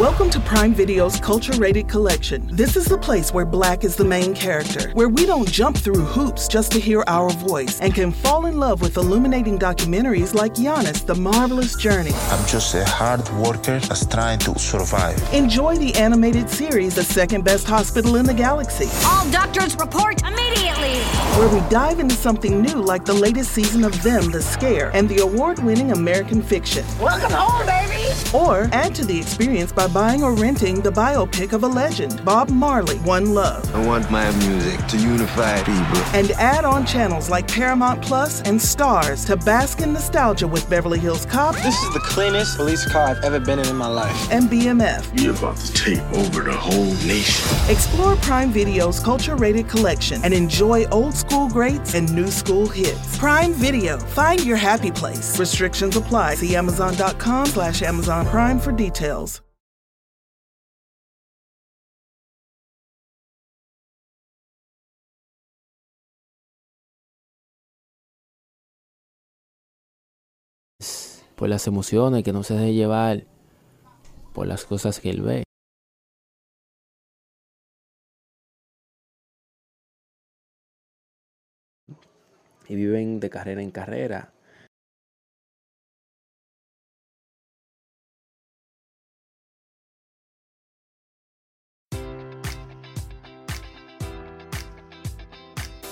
Welcome to Prime Video's Culture Rated Collection. This is the place where black is the main character, where we don't jump through hoops just to hear our voice, and can fall in love with illuminating documentaries like Giannis, The Marvelous Journey. I'm just a hard worker that's trying to survive. Enjoy the animated series, The Second Best Hospital in the Galaxy. All doctors report immediately! Where we dive into something new like the latest season of Them, The Scare, and the award winning American fiction. Welcome home, baby! Or add to the experience by buying or renting the biopic of a legend, Bob Marley, One Love. I want my music to unify people. And add on channels like Paramount Plus and Starz to bask in nostalgia with Beverly Hills Cop. This is the cleanest police car I've ever been in in my life. And BMF. You're about to take over the whole nation. Explore Prime Video's culture rated collection and enjoy old school greats and new school hits. Prime Video. Find your happy place. Restrictions apply. See Amazon.com slash Amazon Prime for details. Por las emociones, que no se deje llevar por las cosas que él ve. Y viven de carrera en carrera.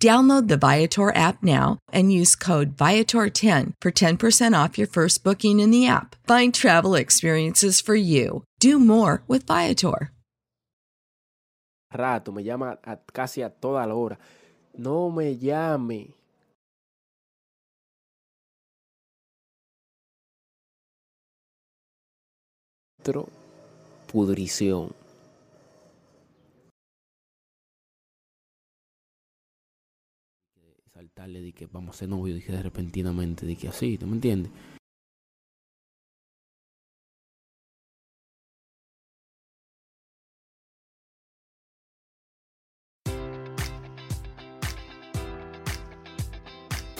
Download the Viator app now and use code Viator10 for 10% off your first booking in the app. Find travel experiences for you. Do more with Viator. Rato, me llama a casi a toda la hora. No me llame. Pudrición. Saltarle de que vamos a ser novios, dije repentinamente, de que así, ¿tú me entiendes?